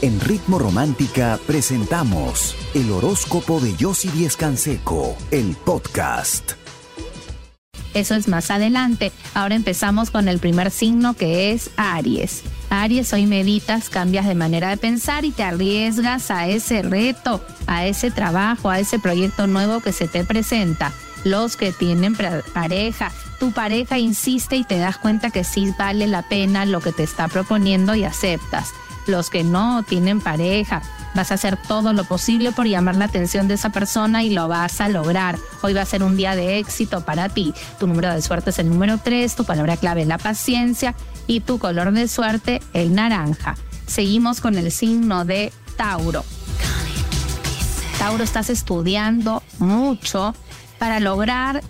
En Ritmo Romántica presentamos el horóscopo de Yossi Díez Canseco, el podcast. Eso es más adelante. Ahora empezamos con el primer signo que es Aries. Aries, hoy meditas, cambias de manera de pensar y te arriesgas a ese reto, a ese trabajo, a ese proyecto nuevo que se te presenta. Los que tienen pareja, tu pareja insiste y te das cuenta que sí vale la pena lo que te está proponiendo y aceptas. Los que no tienen pareja, Vas a hacer todo lo posible por llamar la atención de esa persona y lo vas a lograr. Hoy va a ser un día de éxito para ti. Tu número de suerte es el número 3, tu palabra clave es la paciencia y tu color de suerte el naranja. Seguimos con el signo de Tauro. Tauro, estás estudiando mucho para lograr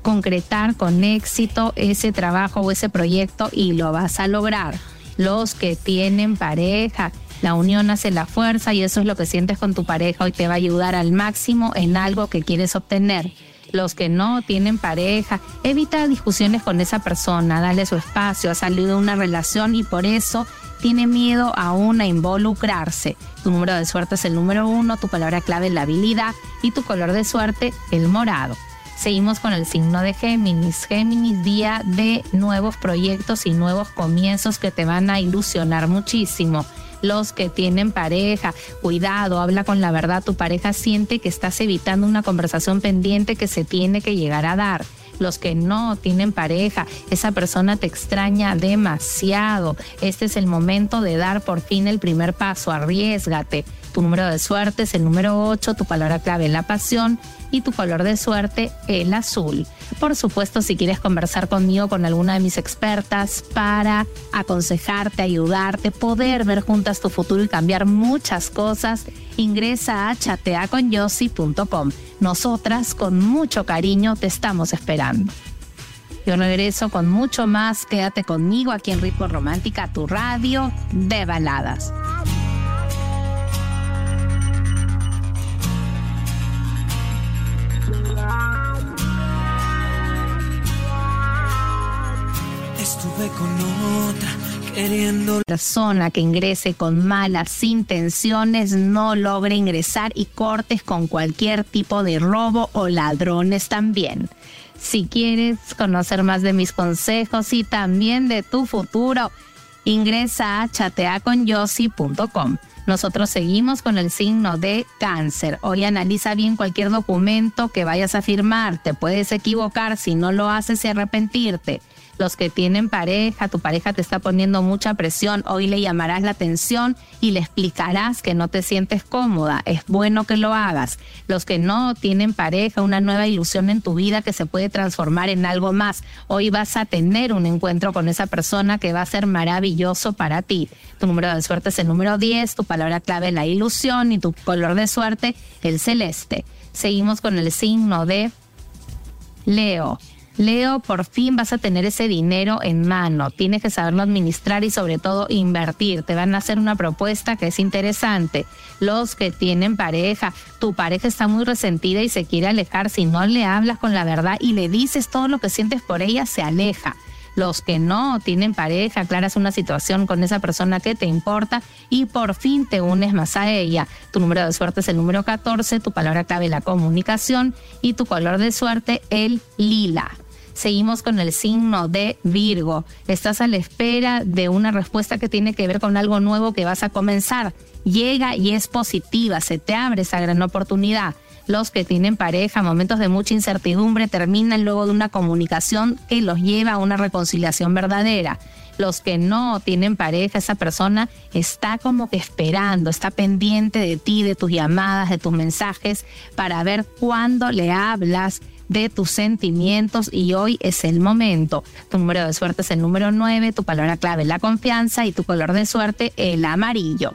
concretar con éxito ese trabajo o ese proyecto y lo vas a lograr. Los que tienen pareja, la unión hace la fuerza y eso es lo que sientes con tu pareja y te va a ayudar al máximo en algo que quieres obtener. Los que no tienen pareja, evita discusiones con esa persona, dale su espacio, ha salido de una relación y por eso tiene miedo aún a involucrarse. Tu número de suerte es el número uno, tu palabra clave la habilidad y tu color de suerte el morado. Seguimos con el signo de Géminis. Géminis, día de nuevos proyectos y nuevos comienzos que te van a ilusionar muchísimo los que tienen pareja. Cuidado, habla con la verdad. Tu pareja siente que estás evitando una conversación pendiente que se tiene que llegar a dar los que no tienen pareja, esa persona te extraña demasiado. Este es el momento de dar por fin el primer paso, arriesgate. Tu número de suerte es el número 8, tu palabra clave la pasión y tu color de suerte el azul. Por supuesto, si quieres conversar conmigo, con alguna de mis expertas para aconsejarte, ayudarte, poder ver juntas tu futuro y cambiar muchas cosas, ingresa a chateaconyossi.com. Nosotras con mucho cariño te estamos esperando. Yo regreso con mucho más. Quédate conmigo aquí en Ritmo Romántica, tu radio de baladas. Persona que ingrese con malas intenciones no logre ingresar y cortes con cualquier tipo de robo o ladrones también. Si quieres conocer más de mis consejos y también de tu futuro, ingresa a chateaconyossi.com. Nosotros seguimos con el signo de cáncer. Hoy analiza bien cualquier documento que vayas a firmar. Te puedes equivocar si no lo haces y arrepentirte los que tienen pareja, tu pareja te está poniendo mucha presión, hoy le llamarás la atención y le explicarás que no te sientes cómoda, es bueno que lo hagas. Los que no tienen pareja, una nueva ilusión en tu vida que se puede transformar en algo más, hoy vas a tener un encuentro con esa persona que va a ser maravilloso para ti. Tu número de suerte es el número 10, tu palabra clave la ilusión y tu color de suerte el celeste. Seguimos con el signo de Leo. Leo, por fin vas a tener ese dinero en mano. Tienes que saberlo administrar y sobre todo invertir. Te van a hacer una propuesta que es interesante. Los que tienen pareja, tu pareja está muy resentida y se quiere alejar. Si no le hablas con la verdad y le dices todo lo que sientes por ella, se aleja los que no tienen pareja, aclaras una situación con esa persona que te importa y por fin te unes más a ella. Tu número de suerte es el número 14, tu palabra clave la comunicación y tu color de suerte el lila. Seguimos con el signo de Virgo. Estás a la espera de una respuesta que tiene que ver con algo nuevo que vas a comenzar. Llega y es positiva, se te abre esa gran oportunidad. Los que tienen pareja, momentos de mucha incertidumbre, terminan luego de una comunicación que los lleva a una reconciliación verdadera los que no tienen pareja, esa persona está como que esperando, está pendiente de ti, de tus llamadas, de tus mensajes, para ver cuándo le hablas, de tus sentimientos y hoy es el momento. Tu número de suerte es el número 9, tu palabra clave es la confianza y tu color de suerte el amarillo.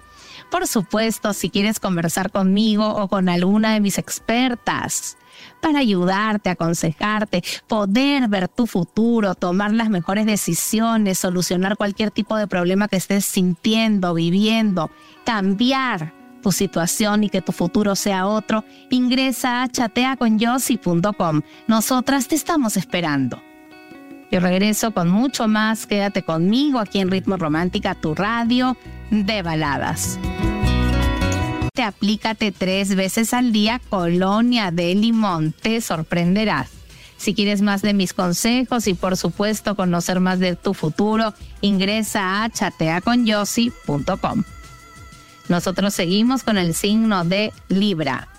Por supuesto, si quieres conversar conmigo o con alguna de mis expertas para ayudarte, aconsejarte, poder ver tu futuro, tomar las mejores decisiones, solucionar cualquier tipo de problema que estés sintiendo, viviendo, cambiar tu situación y que tu futuro sea otro, ingresa a chateaconyossi.com. Nosotras te estamos esperando. Yo regreso con mucho más. Quédate conmigo aquí en Ritmo Romántica, tu radio de baladas. Te aplícate tres veces al día colonia de limón. Te sorprenderás. Si quieres más de mis consejos y por supuesto conocer más de tu futuro, ingresa a chateaconyossi.com. Nosotros seguimos con el signo de Libra.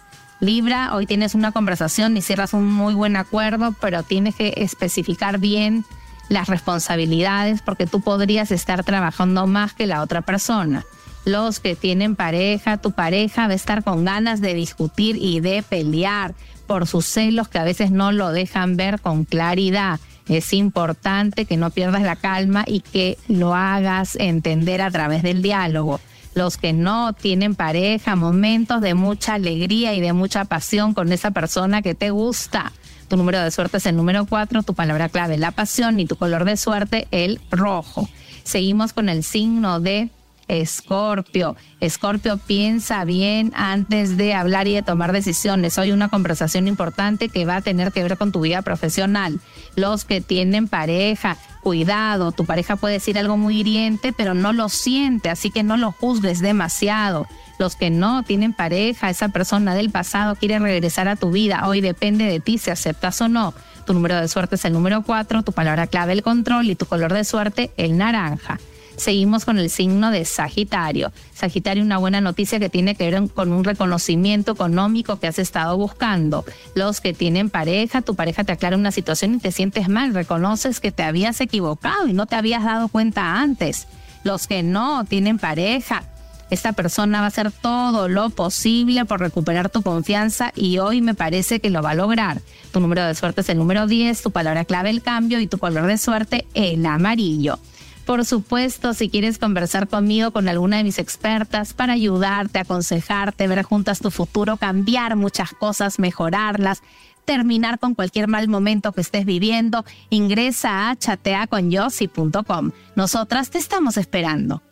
Libra, hoy tienes una conversación y cierras un muy buen acuerdo, pero tienes que especificar bien las responsabilidades porque tú podrías estar trabajando más que la otra persona. Los que tienen pareja, tu pareja va a estar con ganas de discutir y de pelear por sus celos que a veces no lo dejan ver con claridad. Es importante que no pierdas la calma y que lo hagas entender a través del diálogo. Los que no tienen pareja, momentos de mucha alegría y de mucha pasión con esa persona que te gusta. Tu número de suerte es el número 4, tu palabra clave la pasión y tu color de suerte el rojo. Seguimos con el signo de Escorpio. Escorpio piensa bien antes de hablar y de tomar decisiones. Hoy una conversación importante que va a tener que ver con tu vida profesional. Los que tienen pareja, cuidado, tu pareja puede decir algo muy hiriente, pero no lo siente, así que no lo juzgues demasiado. Los que no tienen pareja, esa persona del pasado quiere regresar a tu vida. Hoy depende de ti si aceptas o no. Tu número de suerte es el número 4, tu palabra clave el control y tu color de suerte el naranja. Seguimos con el signo de Sagitario. Sagitario, una buena noticia que tiene que ver con un reconocimiento económico que has estado buscando. Los que tienen pareja, tu pareja te aclara una situación y te sientes mal, reconoces que te habías equivocado y no te habías dado cuenta antes. Los que no tienen pareja, esta persona va a hacer todo lo posible por recuperar tu confianza y hoy me parece que lo va a lograr. Tu número de suerte es el número 10, tu palabra clave el cambio y tu color de suerte el amarillo. Por supuesto, si quieres conversar conmigo, con alguna de mis expertas para ayudarte, aconsejarte, ver juntas tu futuro, cambiar muchas cosas, mejorarlas, terminar con cualquier mal momento que estés viviendo, ingresa a chateaconyossi.com. Nosotras te estamos esperando.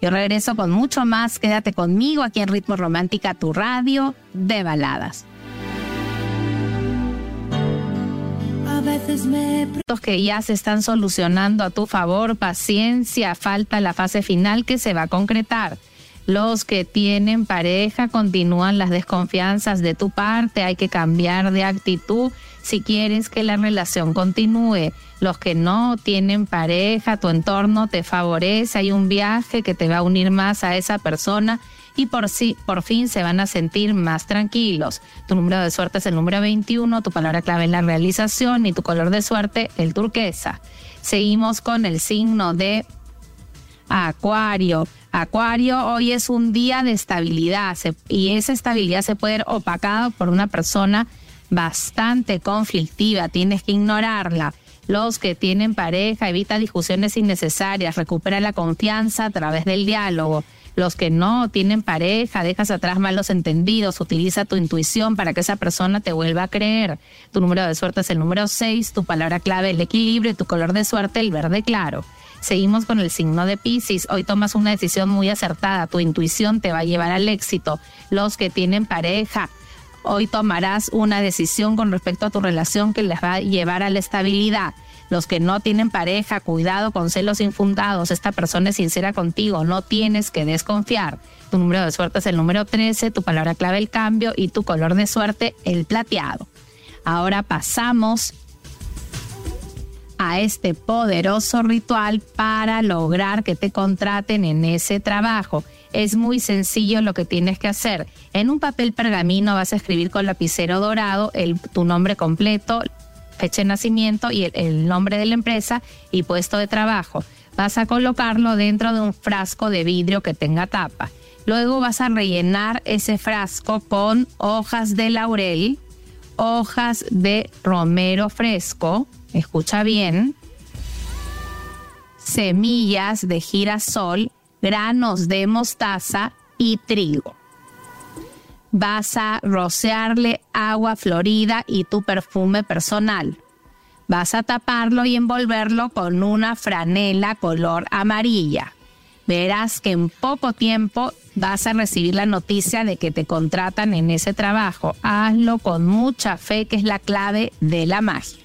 Yo regreso con mucho más. Quédate conmigo aquí en Ritmo Romántica, tu radio de baladas. Veces que ya se están solucionando a tu favor, paciencia, falta la fase final que se va a concretar. Los que tienen pareja continúan las desconfianzas de tu parte, hay que cambiar de actitud si quieres que la relación continúe. Los que no tienen pareja, tu entorno te favorece, hay un viaje que te va a unir más a esa persona y por, sí, por fin se van a sentir más tranquilos. Tu número de suerte es el número 21, tu palabra clave es la realización y tu color de suerte el turquesa. Seguimos con el signo de Acuario. Acuario, hoy es un día de estabilidad y esa estabilidad se puede ver opacada por una persona bastante conflictiva, tienes que ignorarla. Los que tienen pareja, evita discusiones innecesarias, recupera la confianza a través del diálogo. Los que no tienen pareja, dejas atrás malos entendidos, utiliza tu intuición para que esa persona te vuelva a creer. Tu número de suerte es el número 6, tu palabra clave el equilibrio y tu color de suerte el verde claro. Seguimos con el signo de Pisces. Hoy tomas una decisión muy acertada. Tu intuición te va a llevar al éxito. Los que tienen pareja, hoy tomarás una decisión con respecto a tu relación que les va a llevar a la estabilidad. Los que no tienen pareja, cuidado con celos infundados. Esta persona es sincera contigo, no tienes que desconfiar. Tu número de suerte es el número 13, tu palabra clave el cambio y tu color de suerte el plateado. Ahora pasamos a este poderoso ritual para lograr que te contraten en ese trabajo. Es muy sencillo lo que tienes que hacer. En un papel pergamino vas a escribir con lapicero dorado tu nombre completo, fecha de nacimiento y el, nombre de la empresa y puesto de trabajo. Vas a colocarlo dentro de un frasco de vidrio que tenga tapa. Luego vas a rellenar ese frasco con hojas de laurel, hojas de romero fresco, escucha bien, semillas de girasol, granos de mostaza y trigo vas a rociarle agua florida y tu perfume personal. Vas a taparlo y envolverlo con una franela color amarilla. Verás que en poco tiempo vas a recibir la noticia de que te contratan en ese trabajo. Hazlo con mucha fe, que es la clave de la magia.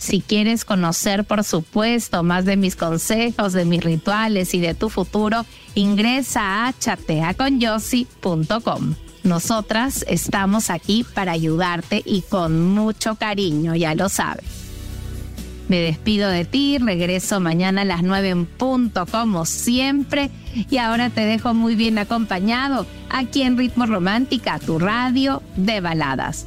Si quieres conocer, por supuesto, más de mis consejos, de mis rituales y de tu futuro, ingresa a chateaconyossi.com. Nosotras estamos aquí para ayudarte y con mucho cariño, ya lo sabes. Me despido de ti, regreso mañana a las 9 en punto como siempre y ahora te dejo muy bien acompañado aquí en Ritmo Romántica, tu radio de baladas.